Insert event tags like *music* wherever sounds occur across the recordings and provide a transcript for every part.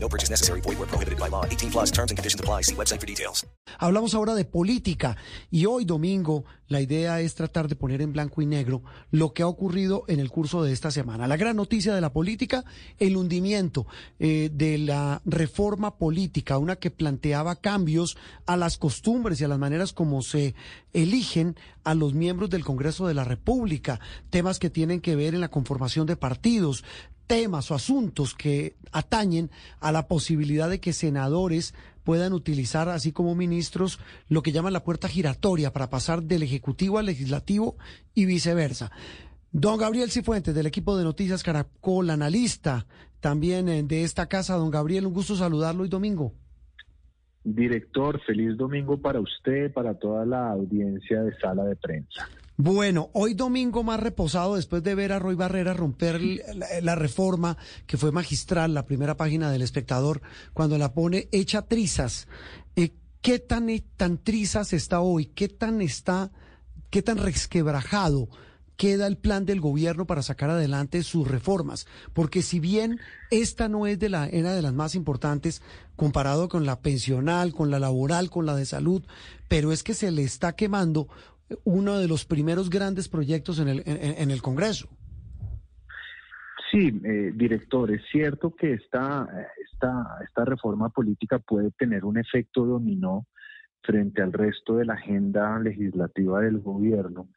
No purchase necessary. Void where prohibited by law. 18 plus terms and conditions apply. See website for details. Hablamos ahora de política y hoy domingo la idea es tratar de poner en blanco y negro lo que ha ocurrido en el curso de esta semana. La gran noticia de la política, el hundimiento eh, de la reforma política, una que planteaba cambios a las costumbres y a las maneras como se eligen a los miembros del Congreso de la República, temas que tienen que ver en la conformación de partidos, temas o asuntos que atañen a la posibilidad de que senadores puedan utilizar, así como ministros, lo que llaman la puerta giratoria para pasar del Ejecutivo al Legislativo y viceversa. Don Gabriel Cifuentes, del equipo de Noticias Caracol, analista también eh, de esta casa. Don Gabriel, un gusto saludarlo hoy domingo. Director, feliz domingo para usted, para toda la audiencia de sala de prensa. Bueno, hoy domingo más reposado después de ver a Roy Barrera romper la, la, reforma que fue magistral, la primera página del espectador, cuando la pone hecha trizas. Eh, ¿Qué tan, tan trizas está hoy? ¿Qué tan está, qué tan resquebrajado queda el plan del gobierno para sacar adelante sus reformas? Porque si bien esta no es de la, era de las más importantes comparado con la pensional, con la laboral, con la de salud, pero es que se le está quemando uno de los primeros grandes proyectos en el, en, el Congreso. Sí, eh, director, es cierto que esta, esta, esta reforma política puede tener un efecto dominó frente al resto de la agenda legislativa del gobierno,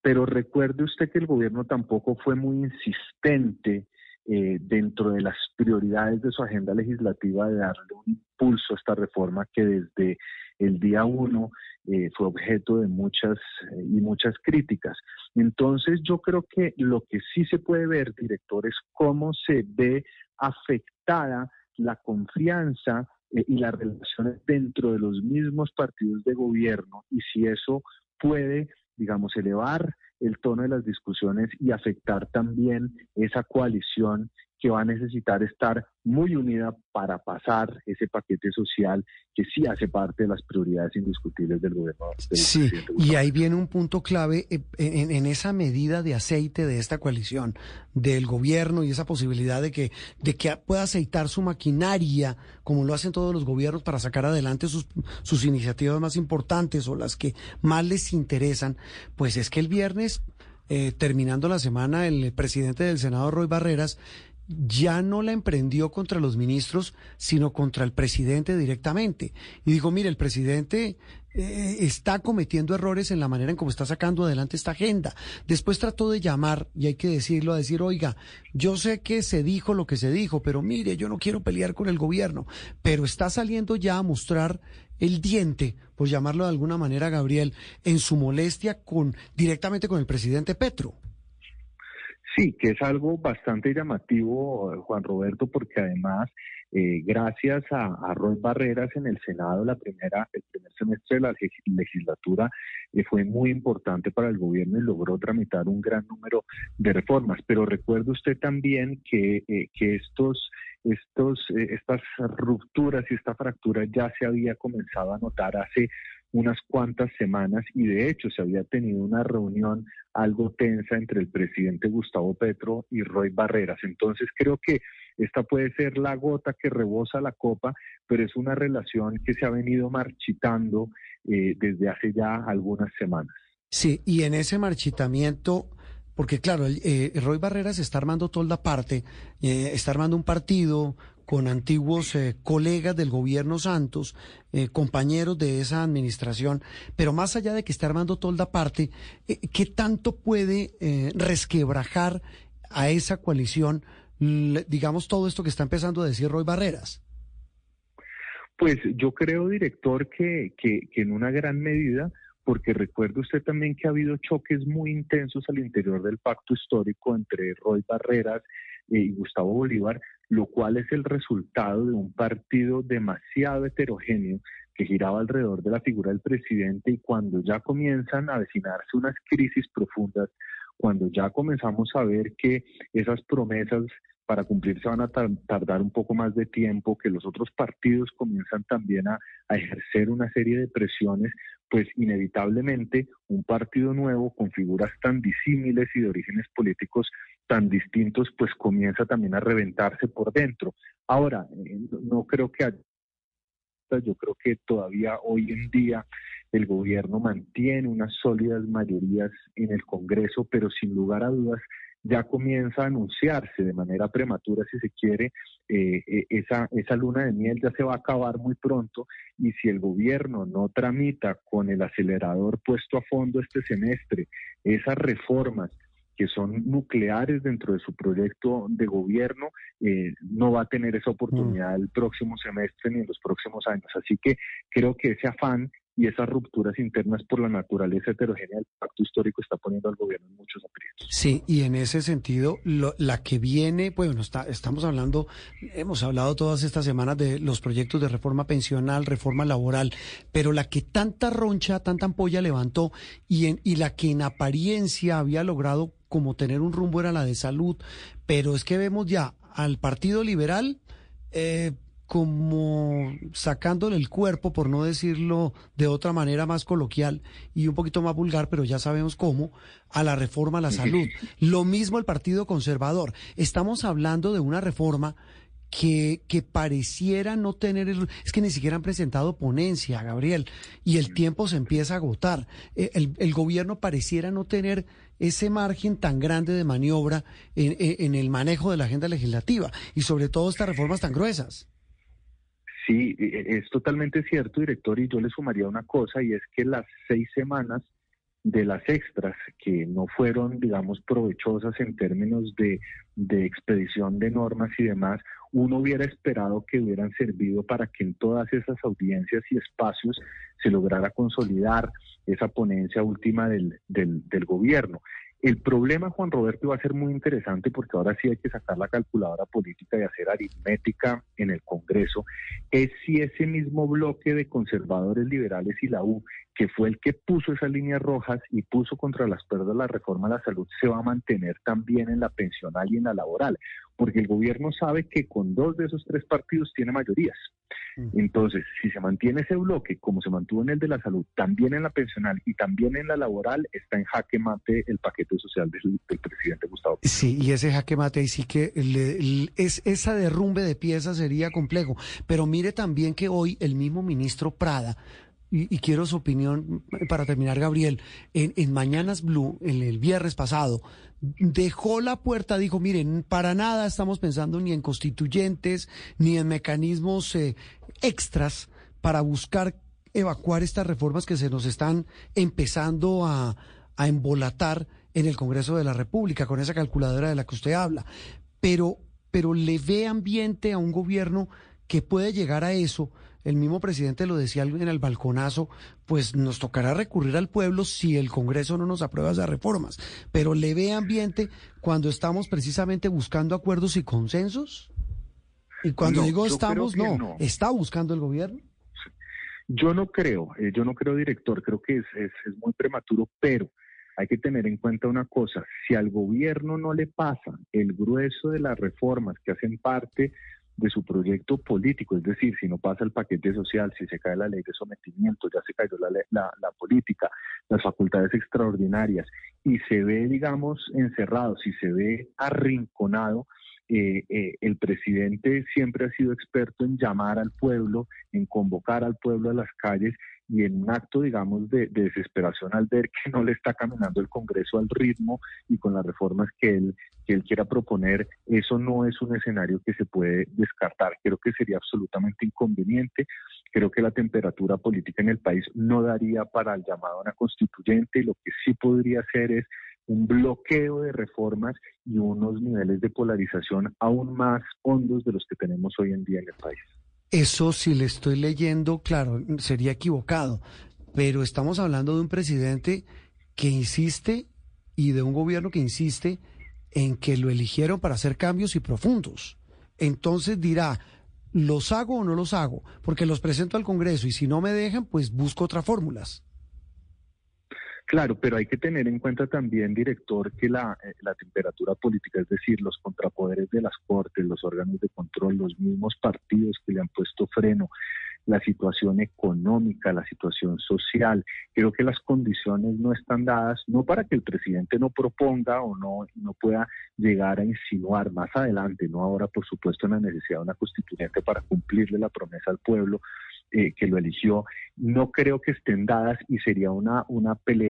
pero recuerde usted que el gobierno tampoco fue muy insistente eh, dentro de las prioridades de su agenda legislativa de darle un impulso a esta reforma que desde el día uno eh, fue objeto de muchas eh, y muchas críticas. Entonces yo creo que lo que sí se puede ver, director, es cómo se ve afectada la confianza eh, y las relaciones dentro de los mismos partidos de gobierno y si eso puede, digamos, elevar el tono de las discusiones y afectar también esa coalición que va a necesitar estar muy unida para pasar ese paquete social que sí hace parte de las prioridades indiscutibles del gobierno. Del sí, y ahí viene un punto clave eh, en, en, esa medida de aceite de esta coalición del gobierno y esa posibilidad de que, de que pueda aceitar su maquinaria, como lo hacen todos los gobiernos, para sacar adelante sus, sus iniciativas más importantes o las que más les interesan, pues es que el viernes... Eh, terminando la semana, el presidente del Senado, Roy Barreras, ya no la emprendió contra los ministros, sino contra el presidente directamente. Y dijo, mire, el presidente eh, está cometiendo errores en la manera en cómo está sacando adelante esta agenda. Después trató de llamar, y hay que decirlo, a decir, oiga, yo sé que se dijo lo que se dijo, pero mire, yo no quiero pelear con el gobierno, pero está saliendo ya a mostrar el diente, por llamarlo de alguna manera, Gabriel, en su molestia con directamente con el presidente Petro. Sí, que es algo bastante llamativo, Juan Roberto, porque además, eh, gracias a, a, Barreras en el Senado, la primera, el primer semestre de la legislatura eh, fue muy importante para el gobierno y logró tramitar un gran número de reformas. Pero recuerde usted también que, eh, que estos, estos, estas rupturas y esta fractura ya se había comenzado a notar hace unas cuantas semanas y de hecho se había tenido una reunión algo tensa entre el presidente Gustavo Petro y Roy Barreras. Entonces creo que esta puede ser la gota que rebosa la copa, pero es una relación que se ha venido marchitando eh, desde hace ya algunas semanas. Sí, y en ese marchitamiento porque claro, eh, Roy Barreras está armando toda la parte, eh, está armando un partido con antiguos eh, colegas del gobierno Santos, eh, compañeros de esa administración, pero más allá de que está armando toda la parte, eh, ¿qué tanto puede resquebrajar a esa coalición, digamos, todo esto que está empezando a decir Roy Barreras? Pues yo creo, director, que, que, que en una gran medida porque recuerde usted también que ha habido choques muy intensos al interior del pacto histórico entre Roy Barreras y Gustavo Bolívar, lo cual es el resultado de un partido demasiado heterogéneo que giraba alrededor de la figura del presidente y cuando ya comienzan a avecinarse unas crisis profundas, cuando ya comenzamos a ver que esas promesas para cumplirse van a tardar un poco más de tiempo, que los otros partidos comienzan también a, ejercer una serie de presiones, pues inevitablemente un partido nuevo con figuras tan disímiles y de orígenes políticos tan distintos, pues comienza también a reventarse por dentro. Ahora, eh, no creo que yo creo que todavía hoy en día el gobierno mantiene unas sólidas mayorías en el Congreso, pero sin lugar a dudas ya comienza a anunciarse de manera prematura, si se quiere, eh, eh, esa, esa luna de miel ya se va a acabar muy pronto y si el gobierno no tramita con el acelerador puesto a fondo este semestre esas reformas que son nucleares dentro de su proyecto de gobierno, eh, no va a tener esa oportunidad el próximo semestre ni en los próximos años. Así que creo que ese afán y esas rupturas internas por la naturaleza heterogénea del pacto histórico está poniendo al gobierno en muchos aprietos. Sí, y en ese sentido, la que viene, bueno, está, estamos hablando, hemos hablado todas estas semanas de los proyectos de reforma pensional, reforma laboral, pero la que tanta roncha, tanta ampolla levantó y, en, y la que en apariencia había logrado como tener un rumbo era la de salud, pero es que vemos ya al Partido Liberal, eh, como sacándole el cuerpo, por no decirlo de otra manera más coloquial y un poquito más vulgar, pero ya sabemos cómo, a la reforma a la salud. *laughs* Lo mismo el Partido Conservador. Estamos hablando de una reforma que, que pareciera no tener, es que ni siquiera han presentado ponencia, Gabriel, y el tiempo se empieza a agotar. Eh, el, el gobierno pareciera no tener ese margen tan grande de maniobra en, en el manejo de la agenda legislativa y sobre todo estas reformas tan gruesas. Sí, e, e, es totalmente cierto, director, y yo le sumaría una cosa, y es que las seis semanas de las extras que no fueron, digamos, provechosas en términos de, de, expedición de normas y demás, uno hubiera esperado que hubieran servido para que en todas esas audiencias y espacios se lograra consolidar esa ponencia última del, del, del gobierno. El problema, Juan Roberto, va a ser muy interesante porque ahora sí hay que sacar la calculadora política y hacer aritmética en el Congreso, es si ese mismo bloque de conservadores liberales y la U, que fue el que puso esas líneas rojas y puso contra las pérdidas la reforma a la salud, se va a mantener también en la pensional y en la laboral, porque el gobierno sabe que con dos de esos tres partidos tiene mayorías. Entonces, si se mantiene ese bloque, como se mantuvo en el de la salud, también en la pensional y también en la laboral, está en jaque mate el paquete social del, presidente Gustavo. Sí, y ese jaque mate ahí sí que es, esa derrumbe de piezas sería complejo. Pero mire también que hoy el mismo ministro Prada y, quiero su opinión para terminar, Gabriel. En, en, Mañanas Blue, en el viernes pasado, dejó la puerta, dijo, miren, para nada estamos pensando ni en constituyentes, ni en mecanismos eh, extras para buscar evacuar estas reformas que se nos están empezando a, a embolatar en el Congreso de la República, con esa calculadora de la que usted habla. Pero, pero le ve ambiente a un gobierno que puede llegar a eso el mismo presidente lo decía en el balconazo, pues nos tocará recurrir al pueblo si el Congreso no nos aprueba esas reformas. Pero le ve ambiente cuando estamos precisamente buscando acuerdos y consensos. Y cuando digo estamos, no, ¿está buscando el gobierno? Yo no creo, eh, yo no creo, director, creo que es, es, es muy prematuro, pero hay que tener en cuenta una cosa, si al gobierno no le pasa el grueso de las reformas que hacen parte de su proyecto político, es decir, si no pasa el paquete social, si se cae la ley de sometimiento, ya se cayó la, política, las facultades extraordinarias, y se ve, digamos, encerrado, si se ve arrinconado, eh, eh, el presidente siempre ha sido experto en llamar al pueblo, en convocar al pueblo a las calles y en un acto, digamos, de, desesperación al ver que no le está caminando el Congreso al ritmo y con las reformas que él, que él quiera proponer, eso no es un escenario que se puede descartar. Creo que sería absolutamente inconveniente. Creo que la temperatura política en el país no daría para el llamado a una constituyente. Lo que sí podría hacer es un bloqueo de reformas y unos niveles de polarización aún más hondos de los que tenemos hoy en día en el país. Eso si le estoy leyendo, claro, sería equivocado, pero estamos hablando de un presidente que insiste y de un gobierno que insiste en que lo eligieron para hacer cambios y profundos. Entonces dirá, ¿los hago o no los hago? Porque los presento al Congreso y si no me dejan, pues busco otras fórmulas. Claro, pero hay que tener en cuenta también, director, que la, eh, la, temperatura política, es decir, los contrapoderes de las Cortes, los órganos de control, los mismos partidos que le han puesto freno, la situación económica, la situación social. Creo que las condiciones no están dadas, no para que el presidente no proponga o no, no pueda llegar a insinuar más adelante, no ahora, por supuesto, en la necesidad de una constituyente para cumplirle la promesa al pueblo eh, que lo eligió. No creo que estén dadas y sería una, una pelea.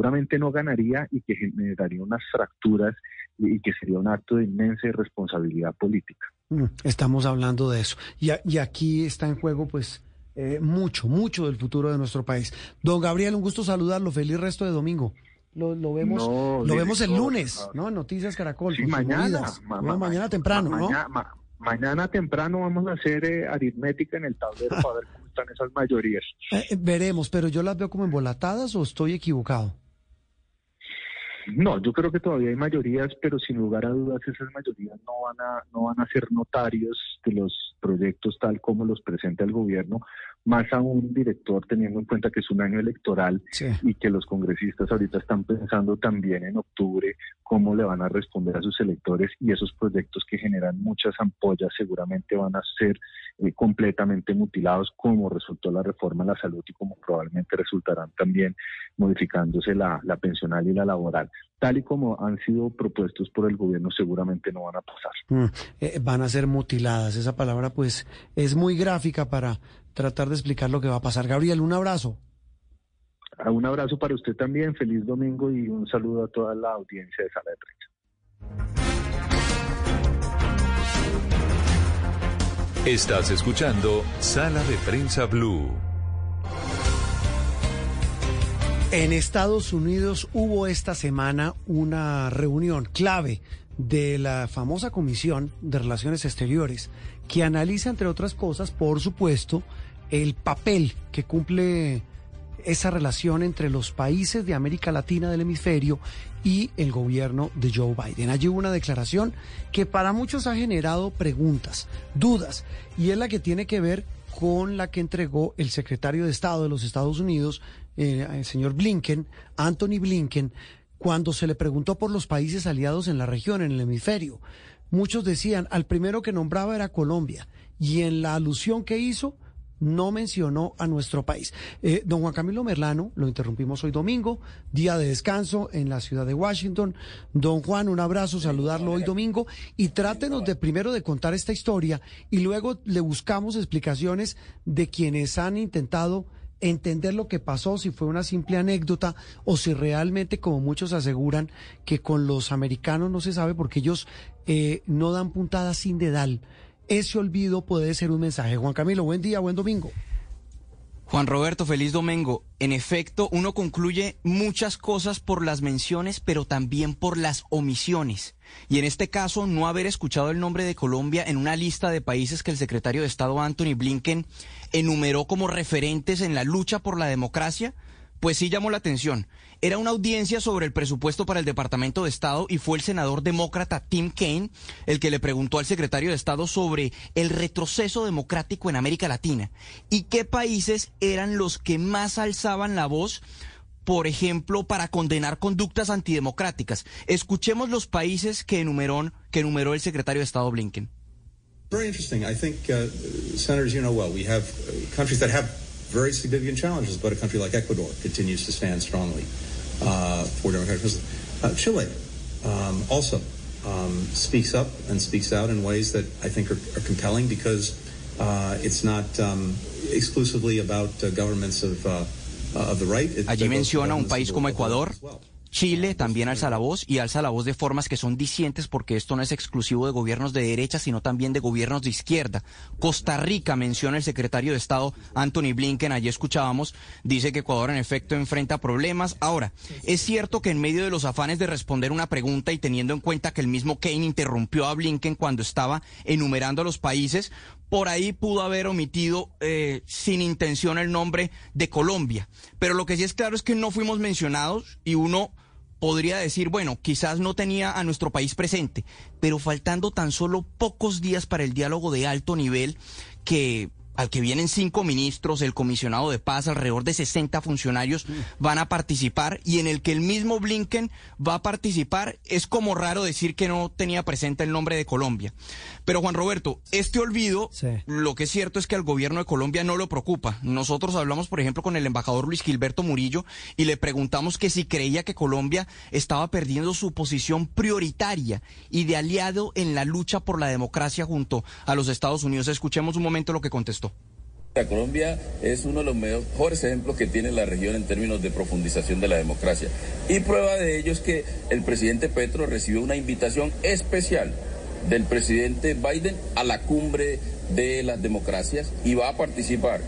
Seguramente no ganaría y que generaría unas fracturas y que sería un acto de inmensa irresponsabilidad política. Mm, estamos hablando de eso. Y, y aquí está en juego, pues, eh, mucho, mucho del futuro de nuestro país. Don Gabriel, un gusto saludarlo. Feliz resto de domingo. Lo, lo vemos, No, lo vemos el lunes, ¿no? En Noticias Caracol. Sí, mañana, ma- ma- mañana temprano, ma- ¿no? mañana- ma- mañana temprano vamos a hacer eh, aritmética en el tablero *laughs* para ver cómo están esas mayorías. Eh, veremos, pero yo las veo como embolatadas o estoy equivocado. No, yo creo que todavía hay mayorías, pero sin lugar a dudas esas mayorías no van a no van a ser notarios de los proyectos tal como los presenta el gobierno, más aún director teniendo en cuenta que es un año electoral Sí. y que los congresistas ahorita están pensando también en octubre cómo le van a responder a sus electores y esos proyectos que generan muchas ampollas seguramente van a ser eh, completamente mutilados como resultó la reforma a la salud y como probablemente resultarán también modificándose la, la pensional y la laboral. Tal y como han sido propuestos por el gobierno seguramente no van a pasar. Mm, eh, van a ser mutiladas. Esa palabra, pues, es muy gráfica para tratar de explicar lo que va a pasar. Gabriel, un abrazo. Ah, Un abrazo para usted también, feliz domingo y un saludo a toda la audiencia de Sala de Prensa. Estás escuchando Sala de Prensa Blue. En Estados Unidos hubo esta semana una reunión clave de la famosa Comisión de Relaciones Exteriores que analiza, entre otras cosas, por supuesto, el papel que cumple esa relación entre los países de América Latina del hemisferio y el gobierno de Joe Biden. Allí hubo una declaración que para muchos ha generado preguntas, dudas, y es la que tiene que ver con la que entregó el secretario de Estado de los Estados Unidos, eh, el señor Blinken, Anthony Blinken, cuando se le preguntó por los países aliados en la región, en el hemisferio. Muchos decían, al primero que nombraba era Colombia, y en la alusión que hizo, no mencionó a nuestro país. Eh, don Juan Camilo Merlano, lo interrumpimos hoy domingo, día de descanso en la ciudad de Washington. Don Juan, un abrazo, saludarlo hoy domingo y trátenos de primero de contar esta historia y luego le buscamos explicaciones de quienes han intentado entender lo que pasó, si fue una simple anécdota o si realmente, como muchos aseguran, que con los americanos no se sabe porque ellos eh, no dan puntadas sin dedal ese olvido puede ser un mensaje. Juan Camilo, buen día, buen domingo. Juan Roberto, feliz domingo. En efecto, uno concluye muchas cosas por las menciones, pero también por las omisiones. Y en este caso, no haber escuchado el nombre de Colombia en una lista de países que el secretario de Estado Anthony Blinken enumeró como referentes en la lucha por la democracia, pues sí llamó la atención. Era una audiencia sobre el presupuesto para el Departamento de Estado y fue el senador demócrata Tim Kaine el que le preguntó al secretario de Estado sobre el retroceso democrático en América Latina y qué países eran los que más alzaban la voz, por ejemplo, para condenar conductas antidemocráticas. Escuchemos los países que enumeró, que enumeró el secretario de Estado Blinken. Very interesting. I think, uh, senators, you know well, we have uh, countries that have very significant challenges, but a country like Ecuador continues to stand strongly uh, for democratic. Uh, Chile um, also um, speaks up and speaks out in ways that I think are, are compelling because uh, it's not um, exclusively about uh, governments of, uh, of the right. It- Allí menciona un país como Ecuador. Chile también alza la voz y alza la voz de formas que son discientes porque esto no es exclusivo de gobiernos de derecha, sino también de gobiernos de izquierda. Costa Rica menciona el secretario de Estado Anthony Blinken, allí escuchábamos, dice que Ecuador en efecto enfrenta problemas. Ahora, es cierto que en medio de los afanes de responder una pregunta y teniendo en cuenta que el mismo Kane interrumpió a Blinken cuando estaba enumerando a los países, por ahí pudo haber omitido eh, sin intención el nombre de Colombia. Pero lo que sí es claro es que no fuimos mencionados y uno podría decir, bueno, quizás no tenía a nuestro país presente, pero faltando tan solo pocos días para el diálogo de alto nivel que al que vienen cinco ministros, el comisionado de paz, alrededor de 60 funcionarios van a participar y en el que el mismo Blinken va a participar, es como raro decir que no tenía presente el nombre de Colombia. Pero Juan Roberto, este olvido, lo que es cierto es que al gobierno de Colombia no lo preocupa. Nosotros hablamos, por ejemplo, con el embajador Luis Gilberto Murillo y le preguntamos que si creía que Colombia estaba perdiendo su posición prioritaria y de aliado en la lucha por la democracia junto a los Estados Unidos. Escuchemos un momento lo que contestó. Colombia es uno de los mejores ejemplos que tiene la región en términos de profundización de la democracia. Y prueba de ello es que el presidente Petro recibió una invitación especial del presidente Biden a la cumbre de las democracias y va a participar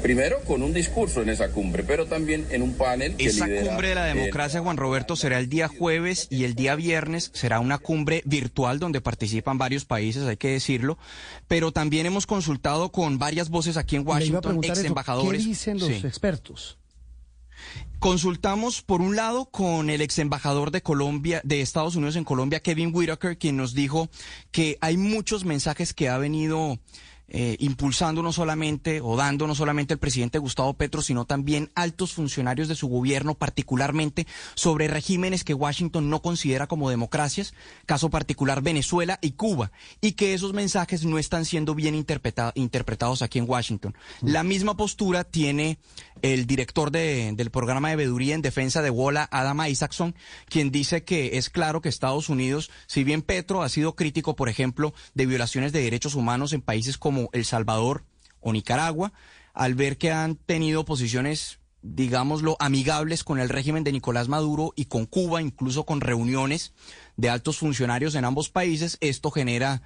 Primero con un discurso en esa cumbre, pero también en un panel. Que esa cumbre de la democracia, Juan Roberto, será el día jueves y el día viernes será una cumbre virtual donde participan varios países, hay que decirlo. Pero también hemos consultado con varias voces aquí en Washington, ex embajadores. ¿Qué dicen los expertos? Consultamos por un lado con el ex embajador de Colombia, de Estados Unidos en Colombia, Kevin Whitaker, quien nos dijo que hay muchos mensajes que ha venido eh, impulsando no solamente o dando no solamente el presidente Gustavo Petro, sino también altos funcionarios de su gobierno, particularmente sobre regímenes que Washington no considera como democracias, caso particular Venezuela y Cuba, y que esos mensajes no están siendo bien interpretados aquí en Washington. Mm. La misma postura tiene el director del programa de veeduría en defensa de Wola, Adam Isaacson, quien dice que es claro que Estados Unidos, si bien Petro ha sido crítico, por ejemplo, de violaciones de derechos humanos en países como el Salvador o Nicaragua, al ver que han tenido posiciones, digámoslo, amigables con el régimen de Nicolás Maduro y con Cuba, incluso con reuniones de altos funcionarios en ambos países, esto genera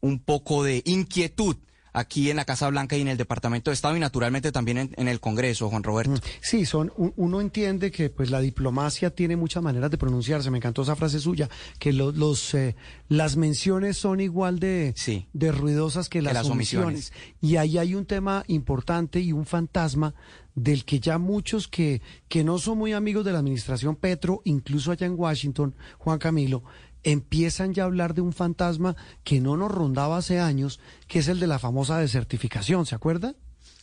un poco de inquietud aquí en la Casa Blanca y en el Departamento de Estado y naturalmente también en, el Congreso, Juan Roberto. Mm, sí, son uno entiende que pues la diplomacia tiene muchas maneras de pronunciarse. Me encantó esa frase suya, que los eh, las menciones son igual de, de ruidosas que las, omisiones. Y ahí hay un tema importante y un fantasma del que ya muchos que, que no son muy amigos de la administración Petro, incluso allá en Washington, Juan Camilo, empiezan ya a hablar de un fantasma que no nos rondaba hace años, que es el de la famosa desertificación, ¿se acuerda?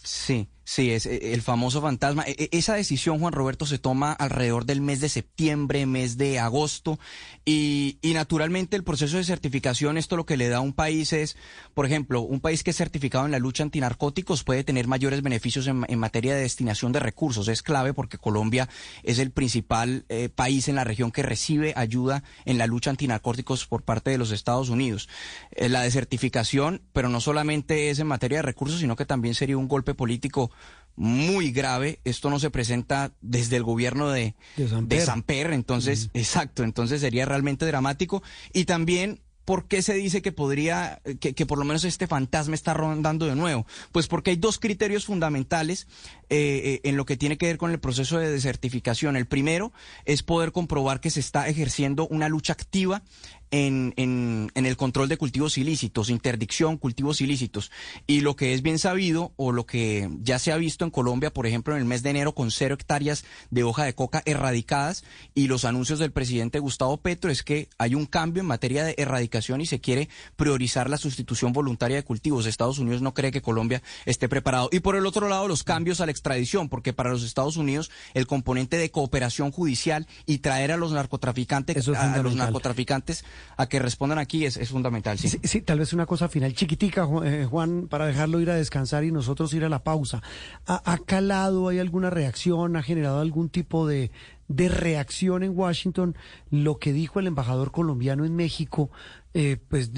Sí, sí, es eh, el famoso fantasma. E, e, esa decisión, Juan Roberto, se toma alrededor del mes de septiembre, mes de agosto, y, y, naturalmente el proceso de certificación, esto lo que le da a un país es, por ejemplo, un país que es certificado en la lucha antinarcóticos puede tener mayores beneficios en, materia de destinación de recursos. Es clave porque Colombia es el principal eh, país en la región que recibe ayuda en la lucha antinarcóticos por parte de los Estados Unidos. Eh, la desertificación, pero no solamente es en materia de recursos, sino que también sería un golpe político muy grave. Esto no se presenta desde el gobierno de, de Samper. entonces, exacto, entonces sería realmente dramático. Y también ¿Por qué se dice que podría, que, que, por lo menos este fantasma está rondando de nuevo? Pues porque hay dos criterios fundamentales eh, eh, en lo que tiene que ver con el proceso de desertificación. El primero es poder comprobar que se está ejerciendo una lucha activa en, en, en, el control de cultivos ilícitos, interdicción, cultivos ilícitos. Y lo que es bien sabido, o lo que ya se ha visto en Colombia, por ejemplo, en el mes de enero, con cero hectáreas de hoja de coca erradicadas, y los anuncios del presidente Gustavo Petro es que hay un cambio en materia de erradicación y se quiere priorizar la sustitución voluntaria de cultivos. Estados Unidos no cree que Colombia esté preparado. Y por el otro lado, los cambios a la extradición, porque para los Estados Unidos el componente de cooperación judicial y traer a los narcotraficantes, a los narcotraficantes a que respondan aquí es, fundamental. Sí. sí. tal vez una cosa final chiquitica, eh, Juan, para dejarlo ir a descansar y nosotros ir a la pausa. ¿Ha, calado, hay alguna reacción, ha generado algún tipo de, de reacción en Washington lo que dijo el embajador colombiano en México, eh, pues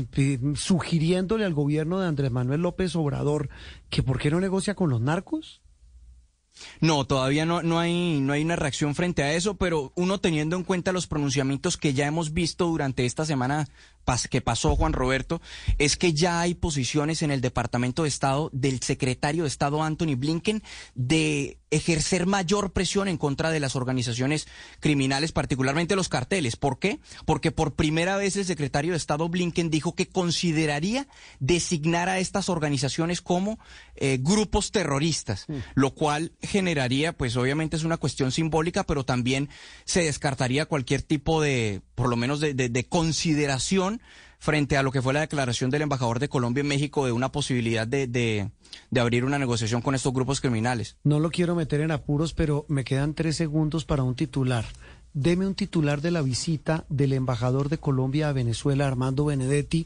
sugiriéndole al gobierno de Andrés Manuel López Obrador que por qué no negocia con los narcos? No, todavía no, no, hay, no hay una reacción frente a eso, pero uno teniendo en cuenta los pronunciamientos que ya hemos visto durante esta semana que pasó Juan Roberto, es que ya hay posiciones en el Departamento de Estado del secretario de Estado Anthony Blinken de ejercer mayor presión en contra de las organizaciones criminales, particularmente los carteles. ¿Por qué? Porque por primera vez el secretario de Estado Blinken dijo que consideraría designar a estas organizaciones como eh, grupos terroristas, mm. lo cual generaría, pues obviamente es una cuestión simbólica, pero también se descartaría cualquier tipo de, por lo menos de, de consideración frente a lo que fue la declaración del embajador de Colombia en México de una posibilidad de, de, abrir una negociación con estos grupos criminales. No lo quiero meter en apuros, pero me quedan tres segundos para un titular. Deme un titular de la visita del embajador de Colombia a Venezuela, Armando Benedetti,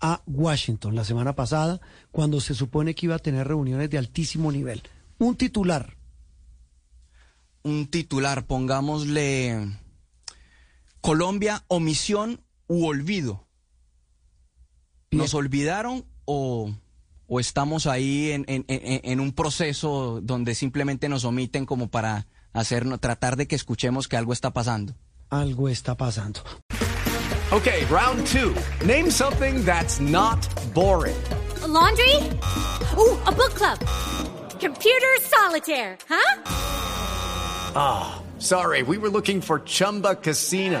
a Washington la semana pasada, cuando se supone que iba a tener reuniones de altísimo nivel. Un titular. Un titular, pongámosle Colombia, omisión u olvido. ¿Nos olvidaron o, o estamos ahí en, en, en, un proceso donde simplemente nos omiten como para hacer, tratar de que escuchemos que algo está pasando? Algo está pasando. Okay, round two. Name something that's not boring. A laundry? Ooh, a book club. Computer solitaire, huh? Ah, oh, sorry, we were looking for Chumba Casino.